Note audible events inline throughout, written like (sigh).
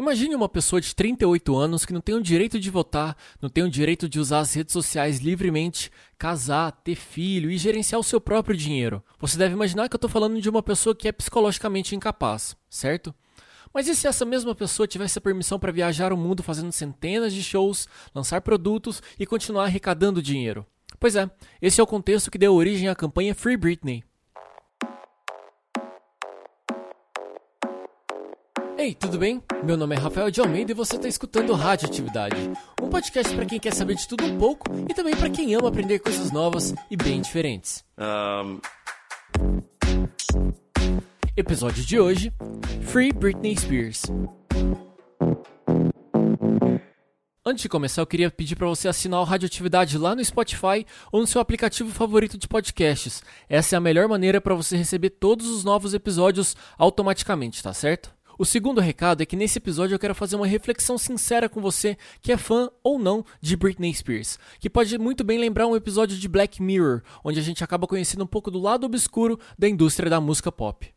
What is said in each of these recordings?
Imagine uma pessoa de 38 anos que não tem o direito de votar, não tem o direito de usar as redes sociais livremente, casar, ter filho e gerenciar o seu próprio dinheiro. Você deve imaginar que eu estou falando de uma pessoa que é psicologicamente incapaz, certo? Mas e se essa mesma pessoa tivesse a permissão para viajar o mundo fazendo centenas de shows, lançar produtos e continuar arrecadando dinheiro? Pois é, esse é o contexto que deu origem à campanha Free Britney. Ei, tudo bem? Meu nome é Rafael de Almeida e você está escutando Radioatividade, um podcast para quem quer saber de tudo um pouco e também para quem ama aprender coisas novas e bem diferentes. Um... Episódio de hoje: Free Britney Spears. Antes de começar, eu queria pedir para você assinar o Radioatividade lá no Spotify ou no seu aplicativo favorito de podcasts. Essa é a melhor maneira para você receber todos os novos episódios automaticamente, tá certo? O segundo recado é que nesse episódio eu quero fazer uma reflexão sincera com você que é fã ou não de Britney Spears, que pode muito bem lembrar um episódio de Black Mirror, onde a gente acaba conhecendo um pouco do lado obscuro da indústria da música pop.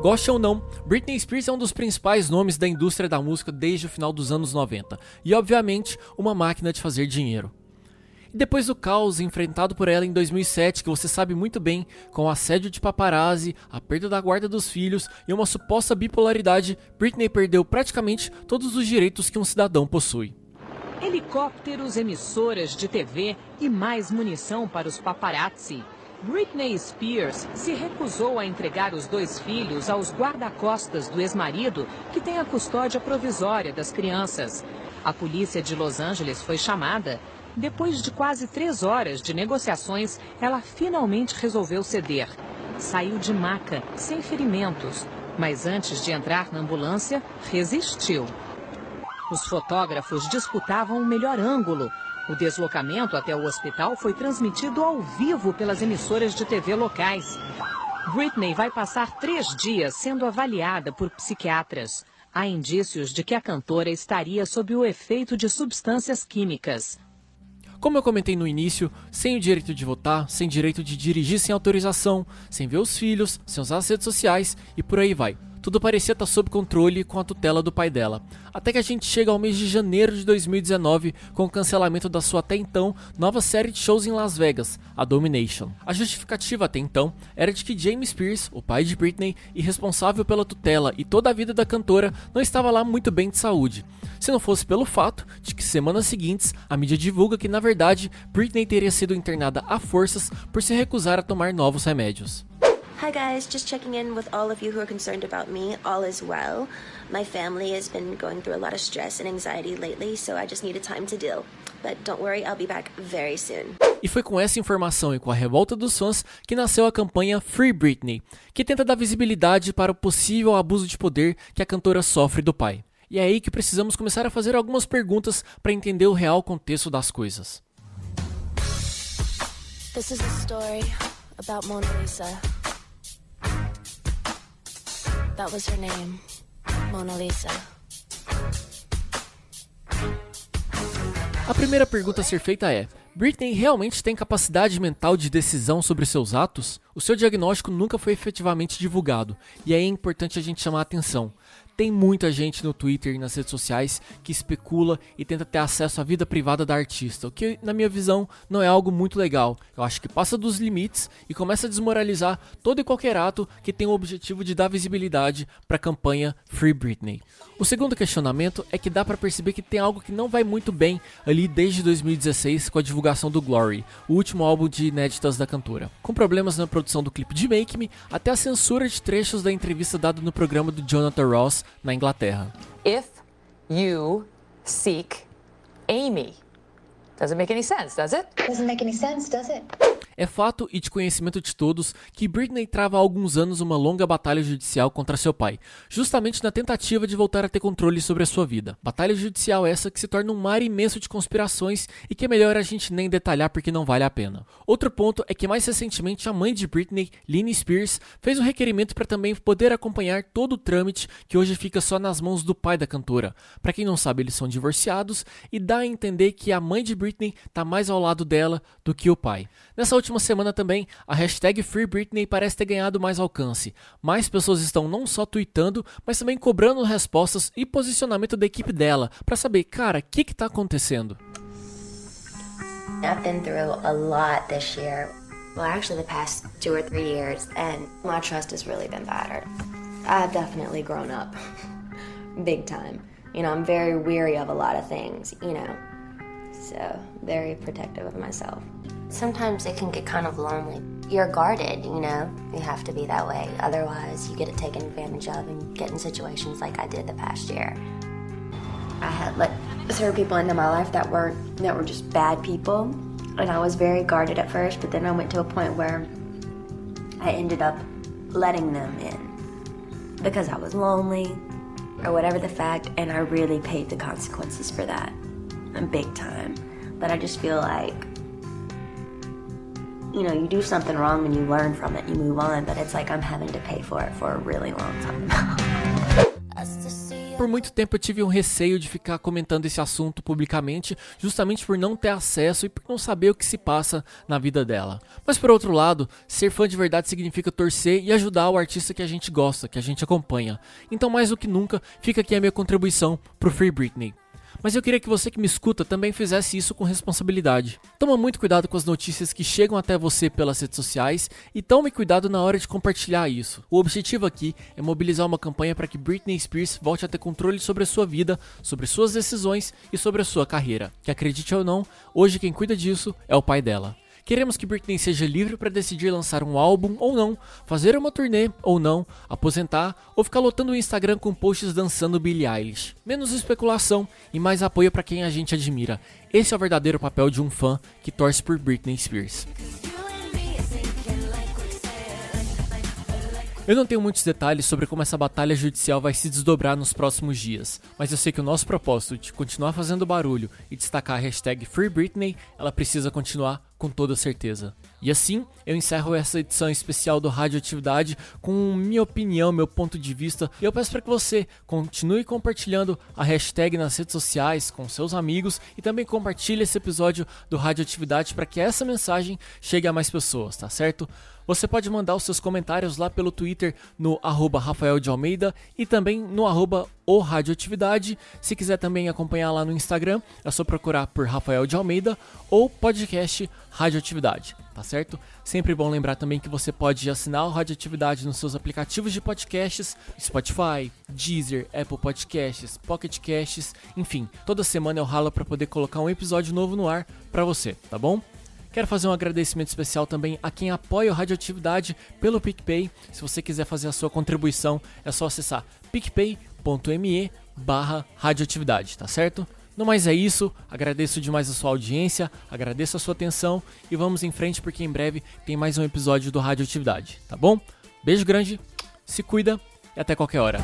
Goste ou não, Britney Spears é um dos principais nomes da indústria da música desde o final dos anos 90 e, obviamente, uma máquina de fazer dinheiro. E depois do caos enfrentado por ela em 2007, que você sabe muito bem, com o assédio de paparazzi, a perda da guarda dos filhos e uma suposta bipolaridade, Britney perdeu praticamente todos os direitos que um cidadão possui. Helicópteros, emissoras de TV e mais munição para os paparazzi. Britney Spears se recusou a entregar os dois filhos aos guarda-costas do ex-marido, que tem a custódia provisória das crianças. A polícia de Los Angeles foi chamada. Depois de quase três horas de negociações, ela finalmente resolveu ceder. Saiu de maca, sem ferimentos, mas antes de entrar na ambulância, resistiu. Os fotógrafos disputavam o melhor ângulo o deslocamento até o hospital foi transmitido ao vivo pelas emissoras de TV locais. Britney vai passar três dias sendo avaliada por psiquiatras. Há indícios de que a cantora estaria sob o efeito de substâncias químicas. Como eu comentei no início, sem o direito de votar, sem direito de dirigir sem autorização, sem ver os filhos, sem usar as redes sociais e por aí vai. Tudo parecia estar sob controle com a tutela do pai dela. Até que a gente chega ao mês de janeiro de 2019 com o cancelamento da sua até então nova série de shows em Las Vegas, a Domination. A justificativa até então era de que James Pierce, o pai de Britney e responsável pela tutela e toda a vida da cantora, não estava lá muito bem de saúde. Se não fosse pelo fato de que semanas seguintes a mídia divulga que na verdade Britney teria sido internada a forças por se recusar a tomar novos remédios. Hi guys, just checking in with all of you who are concerned about me. All is well. My family has been going through a lot of stress and anxiety lately, so I just needed time to deal. But don't worry, I'll be back very soon. E foi com essa informação e com a revolta dos fãs que nasceu a campanha Free Britney, que tenta dar visibilidade para o possível abuso de poder que a cantora sofre do pai. E é aí que precisamos começar a fazer algumas perguntas para entender o real contexto das coisas. This is a story about Mona Lisa. That was her name, Mona Lisa. A primeira pergunta a ser feita é: Britney realmente tem capacidade mental de decisão sobre seus atos? O seu diagnóstico nunca foi efetivamente divulgado, e aí é importante a gente chamar a atenção. Tem muita gente no Twitter e nas redes sociais que especula e tenta ter acesso à vida privada da artista, o que, na minha visão, não é algo muito legal. Eu acho que passa dos limites e começa a desmoralizar todo e qualquer ato que tem o objetivo de dar visibilidade para a campanha Free Britney. O segundo questionamento é que dá para perceber que tem algo que não vai muito bem ali desde 2016 com a divulgação do Glory, o último álbum de inéditas da cantora. Com problemas na produção do clipe de Make Me, até a censura de trechos da entrevista dada no programa do Jonathan Ross na Inglaterra. If you seek Amy, doesn't make any sense, does it? Doesn't make any sense, does it? É fato e de conhecimento de todos que Britney trava há alguns anos uma longa batalha judicial contra seu pai, justamente na tentativa de voltar a ter controle sobre a sua vida. Batalha judicial essa que se torna um mar imenso de conspirações e que é melhor a gente nem detalhar porque não vale a pena. Outro ponto é que mais recentemente a mãe de Britney, Lynne Spears, fez um requerimento para também poder acompanhar todo o trâmite que hoje fica só nas mãos do pai da cantora. Para quem não sabe, eles são divorciados e dá a entender que a mãe de Britney está mais ao lado dela do que o pai. Nessa última semana também, a hashtag Free Britney parece ter ganhado mais alcance. Mais pessoas estão não só tweetando, mas também cobrando respostas e posicionamento da equipe dela para saber, cara, o que está acontecendo. I've been through a lot this year. Well, actually, the past two or three years, and my trust has really been battered. I've definitely grown up. (laughs) Big time. You know, I'm very weary of a lot of things, you know. So, very protective of myself. Sometimes it can get kind of lonely. You're guarded, you know. You have to be that way. Otherwise, you get taken advantage of and get in situations like I did the past year. I had let certain people into my life that were that were just bad people, and I was very guarded at first. But then I went to a point where I ended up letting them in because I was lonely or whatever the fact, and I really paid the consequences for that, and big time. But I just feel like you know, you do something wrong and you learn from it, you move on, but it's like I'm having to pay for it for a really long time. por muito tempo eu tive um receio de ficar comentando esse assunto publicamente, justamente por não ter acesso e por não saber o que se passa na vida dela. Mas por outro lado, ser fã de verdade significa torcer e ajudar o artista que a gente gosta, que a gente acompanha. Então, mais do que nunca, fica aqui a minha contribuição pro Free Britney mas eu queria que você que me escuta também fizesse isso com responsabilidade. Toma muito cuidado com as notícias que chegam até você pelas redes sociais e tome cuidado na hora de compartilhar isso. O objetivo aqui é mobilizar uma campanha para que Britney Spears volte a ter controle sobre a sua vida, sobre suas decisões e sobre a sua carreira. Que acredite ou não, hoje quem cuida disso é o pai dela. Queremos que Britney seja livre para decidir lançar um álbum ou não, fazer uma turnê ou não, aposentar ou ficar lotando o Instagram com posts dançando Billie Eilish. Menos especulação e mais apoio para quem a gente admira. Esse é o verdadeiro papel de um fã que torce por Britney Spears. Eu não tenho muitos detalhes sobre como essa batalha judicial vai se desdobrar nos próximos dias, mas eu sei que o nosso propósito de continuar fazendo barulho e destacar a hashtag Free Britney, ela precisa continuar com toda certeza. E assim, eu encerro essa edição especial do Radioatividade com minha opinião, meu ponto de vista. E eu peço para que você continue compartilhando a hashtag nas redes sociais com seus amigos e também compartilhe esse episódio do Radioatividade para que essa mensagem chegue a mais pessoas, tá certo? Você pode mandar os seus comentários lá pelo Twitter no arroba Rafael de Almeida e também no arroba o Radioatividade. Se quiser também acompanhar lá no Instagram, é só procurar por Rafael de Almeida ou podcast Radioatividade, tá certo? Sempre bom lembrar também que você pode assinar o Radioatividade nos seus aplicativos de podcasts, Spotify, Deezer, Apple Podcasts, Pocket Casts, enfim, toda semana eu ralo para poder colocar um episódio novo no ar para você, tá bom? Quero fazer um agradecimento especial também a quem apoia o Radioatividade pelo PicPay. Se você quiser fazer a sua contribuição, é só acessar picpay.me barra radioatividade, tá certo? No mais é isso, agradeço demais a sua audiência, agradeço a sua atenção e vamos em frente porque em breve tem mais um episódio do Radioatividade, tá bom? Beijo grande, se cuida e até qualquer hora.